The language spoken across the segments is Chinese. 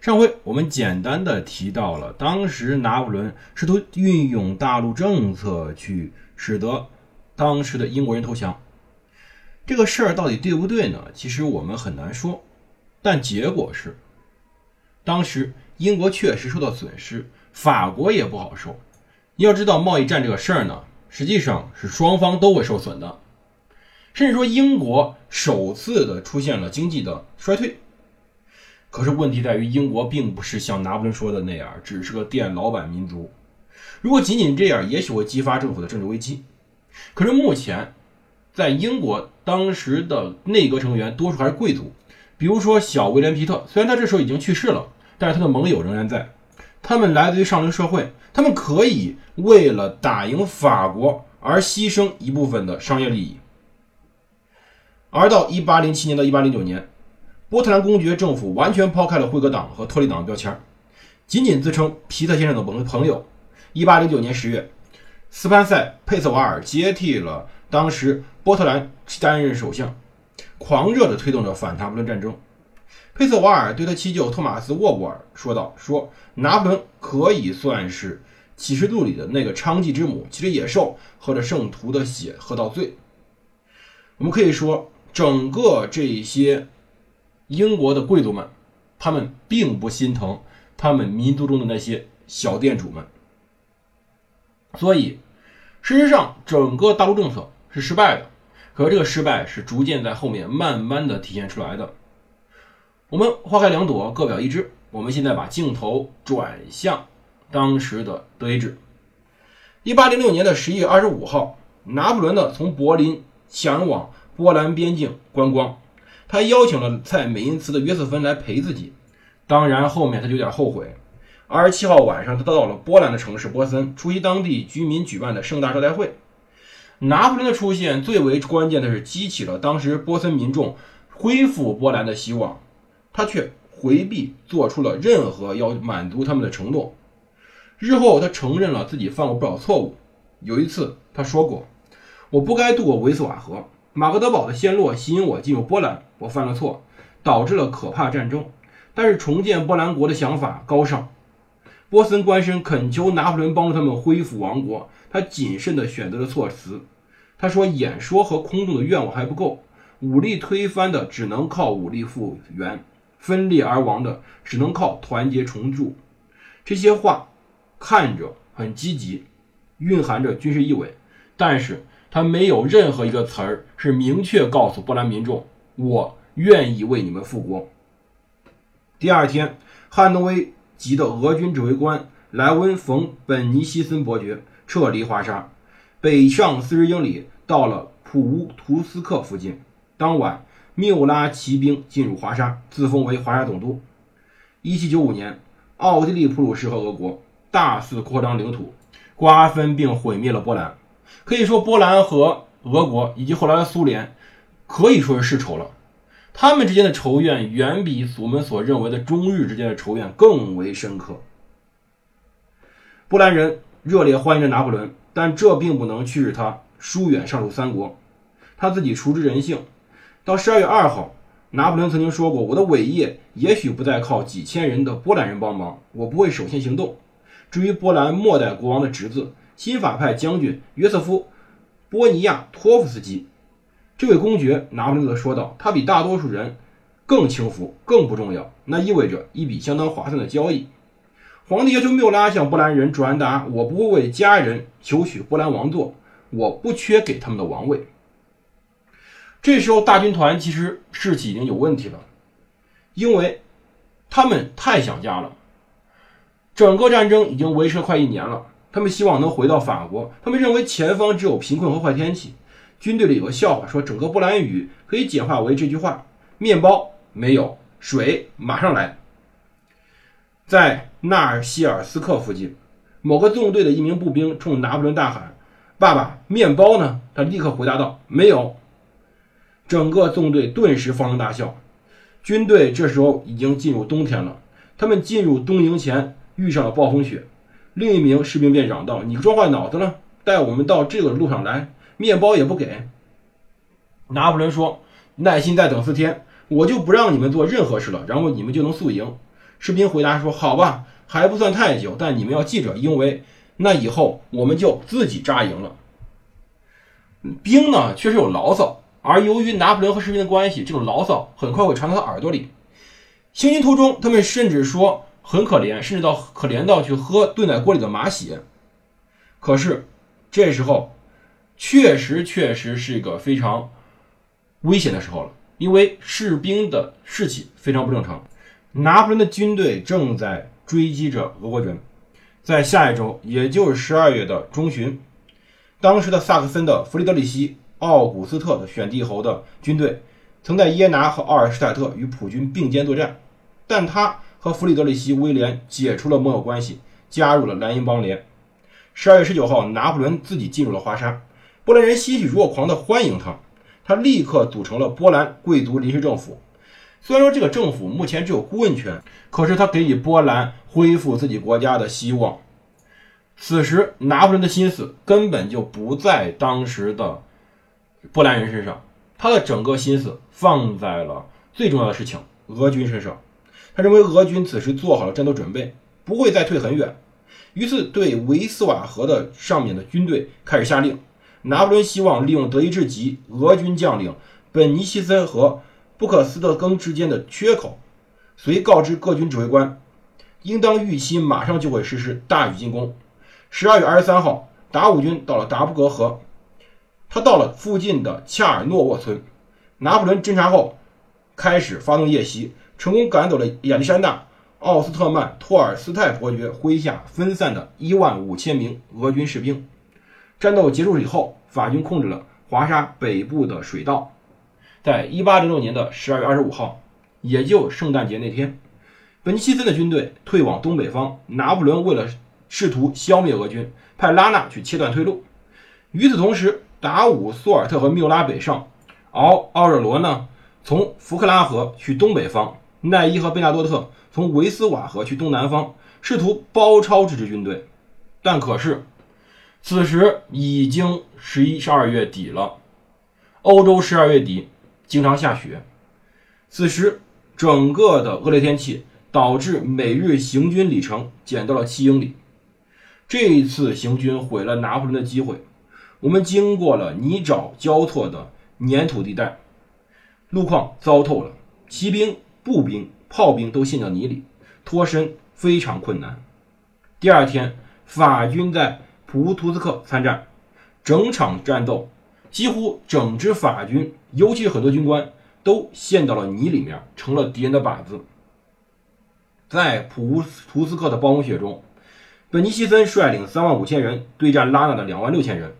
上回我们简单的提到了，当时拿破仑试图运用大陆政策去使得当时的英国人投降。这个事儿到底对不对呢？其实我们很难说。但结果是，当时英国确实受到损失，法国也不好受。你要知道，贸易战这个事儿呢，实际上是双方都会受损的，甚至说英国首次的出现了经济的衰退。可是问题在于，英国并不是像拿破仑说的那样，只是个店老板民族。如果仅仅这样，也许会激发政府的政治危机。可是目前，在英国当时的内阁成员多数还是贵族，比如说小威廉·皮特，虽然他这时候已经去世了，但是他的盟友仍然在。他们来自于上流社会，他们可以为了打赢法国而牺牲一部分的商业利益。而到1807年到1809年。波特兰公爵政府完全抛开了辉格党和托利党的标签，仅仅自称皮特先生的朋朋友。1809年10月，斯潘塞·佩瑟瓦尔接替了当时波特兰担任首相，狂热地推动着反拿破仑战争。佩瑟瓦尔对他七舅托马斯·沃布尔说道：“说拿破仑可以算是启示录里的那个娼妓之母，骑着野兽，喝着圣徒的血，喝到醉。”我们可以说，整个这些。英国的贵族们，他们并不心疼他们民族中的那些小店主们，所以事实上整个大陆政策是失败的。可这个失败是逐渐在后面慢慢的体现出来的。我们花开两朵，各表一枝。我们现在把镜头转向当时的德意志。一八零六年的十一月二十五号，拿破仑呢从柏林前往波兰边境观光。他邀请了在美因茨的约瑟芬来陪自己，当然后面他就有点后悔。二十七号晚上，他到了波兰的城市波森，出席当地居民举办的盛大招待会。拿破仑的出现最为关键的是激起了当时波森民众恢复波兰的希望，他却回避做出了任何要满足他们的承诺。日后他承认了自己犯过不少错误，有一次他说过：“我不该渡过维斯瓦河。”马格德堡的陷落吸引我进入波兰，我犯了错，导致了可怕战争。但是重建波兰国的想法高尚。波森官绅恳求拿破仑帮助他们恢复王国，他谨慎地选择了措辞。他说：“演说和空洞的愿望还不够，武力推翻的只能靠武力复原，分裂而亡的只能靠团结重铸。”这些话看着很积极，蕴含着军事意味，但是。他没有任何一个词儿是明确告诉波兰民众：“我愿意为你们复国。”第二天，汉诺威籍的俄军指挥官莱温·冯·本尼西森伯爵撤离华沙，北上四十英里，到了普乌图斯克附近。当晚，缪拉骑兵进入华沙，自封为华沙总督。1795年，奥地利、普鲁士和俄国大肆扩张领土，瓜分并毁灭了波兰。可以说，波兰和俄国以及后来的苏联可以说是世仇了。他们之间的仇怨远比我们所认为的中日之间的仇怨更为深刻。波兰人热烈欢迎着拿破仑，但这并不能驱使他疏远上述三国。他自己熟知人性。到十二月二号，拿破仑曾经说过：“我的伟业也许不再靠几千人的波兰人帮忙，我不会首先行动。至于波兰末代国王的侄子。”新法派将军约瑟夫·波尼亚托夫斯基，这位公爵，拿破仑则说道：“他比大多数人更轻浮，更不重要。那意味着一笔相当划算的交易。”皇帝要求缪拉向波兰人转达：“我不会为家人求取波兰王座，我不缺给他们的王位。”这时候，大军团其实士气已经有问题了，因为他们太想家了。整个战争已经维持快一年了。他们希望能回到法国。他们认为前方只有贫困和坏天气。军队里有个笑话，说整个波兰语可以简化为这句话：面包没有，水马上来。在纳尔希尔斯克附近，某个纵队的一名步兵冲拿破仑大喊：“爸爸，面包呢？”他立刻回答道：“没有。”整个纵队顿时放声大笑。军队这时候已经进入冬天了，他们进入东营前遇上了暴风雪。另一名士兵便嚷道：“你撞坏脑子了！带我们到这个路上来，面包也不给。”拿破仑说：“耐心再等四天，我就不让你们做任何事了，然后你们就能宿营。”士兵回答说：“好吧，还不算太久，但你们要记着，因为那以后我们就自己扎营了。”兵呢，确实有牢骚，而由于拿破仑和士兵的关系，这种牢骚很快会传到他耳朵里。行军途中，他们甚至说很可怜，甚至到可怜到去喝炖在锅里的马血。可是这时候，确实确实是一个非常危险的时候了，因为士兵的士气非常不正常。拿破仑的军队正在追击着俄国军，在下一周，也就是十二月的中旬，当时的萨克森的弗里德里希·奥古斯特的选帝侯的军队，曾在耶拿和奥尔施泰特与普军并肩作战，但他和弗里德里希·威廉解除了盟友关系，加入了蓝茵邦联。十二月十九号，拿破仑自己进入了华沙，波兰人欣喜若狂地欢迎他，他立刻组成了波兰贵族临时政府。虽然说这个政府目前只有顾问权，可是他给予波兰恢复自己国家的希望。此时，拿破仑的心思根本就不在当时的波兰人身上，他的整个心思放在了最重要的事情——俄军身上。他认为俄军此时做好了战斗准备，不会再退很远，于是对维斯瓦河的上面的军队开始下令。拿破仑希望利用德意志及俄军将领本尼西森和。布克斯特根之间的缺口，遂告知各军指挥官，应当预期马上就会实施大举进攻。十二月二十三号，达武军到了达布格河，他到了附近的恰尔诺沃村。拿破仑侦察后，开始发动夜袭，成功赶走了亚历山大·奥斯特曼托尔斯泰伯爵麾下分散的一万五千名俄军士兵。战斗结束以后，法军控制了华沙北部的水道。在一八零六年的十二月二十五号，也就圣诞节那天，本尼西森的军队退往东北方。拿破仑为了试图消灭俄军，派拉纳去切断退路。与此同时，达武、苏尔特和缪拉北上，奥奥热罗呢，从福克拉河去东北方，奈伊和贝纳多特从维斯瓦河去东南方，试图包抄这支军队。但可是，此时已经十一、十二月底了，欧洲十二月底。经常下雪，此时整个的恶劣天气导致每日行军里程减到了七英里。这一次行军毁了拿破仑的机会。我们经过了泥沼交错的粘土地带，路况糟透了，骑兵、步兵、炮兵都陷到泥里，脱身非常困难。第二天，法军在普乌图斯克参战，整场战斗。几乎整支法军，尤其是很多军官，都陷到了泥里面，成了敌人的靶子。在普乌图斯克的暴风雪中，本尼西森率领三万五千人对战拉纳的两万六千人，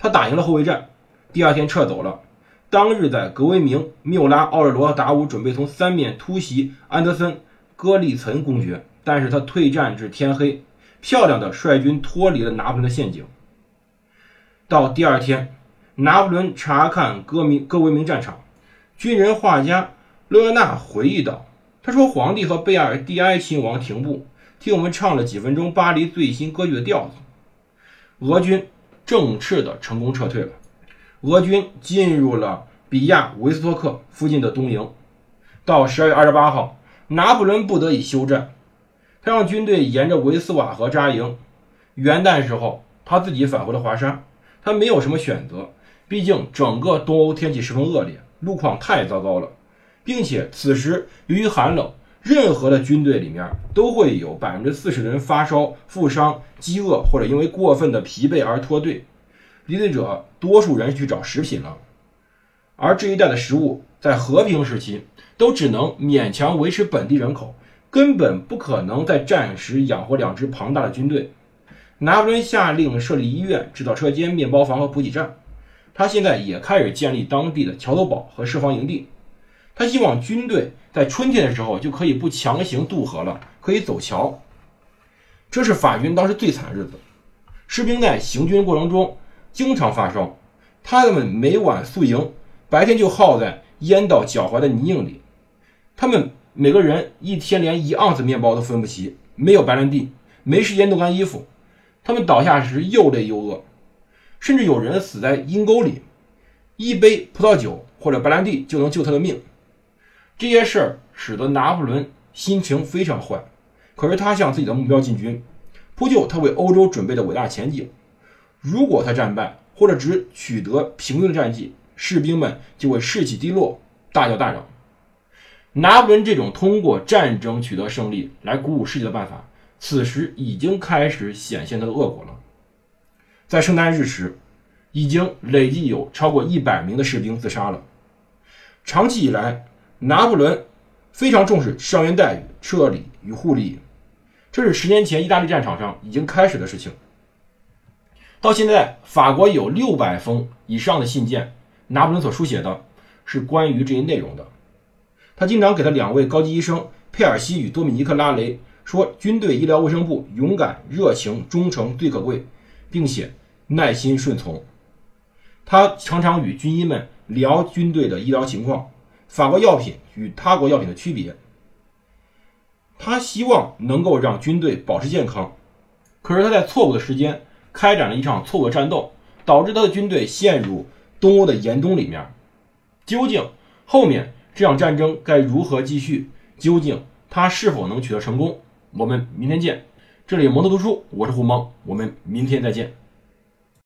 他打赢了后卫战，第二天撤走了。当日在格维明，缪拉、奥尔罗、达乌准备从三面突袭安德森、戈利岑公爵，但是他退战至天黑，漂亮的率军脱离了拿破仑的陷阱。到第二天。拿破仑查看戈明戈维明战场，军人画家勒纳回忆道：“他说，皇帝和贝尔蒂埃亲王停步，替我们唱了几分钟巴黎最新歌剧的调子。俄军正式的成功撤退了。俄军进入了比亚维斯托克附近的东营。到十二月二十八号，拿破仑不得已休战，他让军队沿着维斯瓦河扎营。元旦时候，他自己返回了华沙。他没有什么选择。”毕竟整个东欧天气十分恶劣，路况太糟糕了，并且此时由于寒冷，任何的军队里面都会有百分之四十的人发烧、负伤、饥饿，或者因为过分的疲惫而脱队。离队者多数人去找食品了，而这一带的食物在和平时期都只能勉强维持本地人口，根本不可能在战时养活两支庞大的军队。拿破仑下令设立医院、制造车间、面包房和补给站。他现在也开始建立当地的桥头堡和设防营地。他希望军队在春天的时候就可以不强行渡河了，可以走桥。这是法军当时最惨的日子，士兵在行军过程中经常发烧，他们每晚宿营，白天就耗在淹到脚踝的泥泞里。他们每个人一天连一盎司面包都分不齐，没有白兰地，没时间弄干衣服。他们倒下时又累又饿，甚至有人死在阴沟里，一杯葡萄酒或者白兰地就能救他的命。这些事儿使得拿破仑心情非常坏，可是他向自己的目标进军，铺就他为欧洲准备的伟大前景。如果他战败或者只取得平庸的战绩，士兵们就会士气低落，大叫大嚷。拿破仑这种通过战争取得胜利来鼓舞士气的办法，此时已经开始显现他的恶果了。在圣诞日时，已经累计有超过一百名的士兵自杀了。长期以来，拿破仑非常重视伤员待遇、撤离与护理，这是十年前意大利战场上已经开始的事情。到现在，法国有六百封以上的信件，拿破仑所书写的是关于这些内容的。他经常给他两位高级医生佩尔西与多米尼克拉雷说：“军队医疗卫生部勇敢、热情、忠诚最可贵，并且耐心顺从。”他常常与军医们聊军队的医疗情况。法国药品与他国药品的区别，他希望能够让军队保持健康，可是他在错误的时间开展了一场错误的战斗，导致他的军队陷入东欧的严冬里面。究竟后面这场战争该如何继续？究竟他是否能取得成功？我们明天见。这里蒙特读书，我是胡蒙，我们明天再见。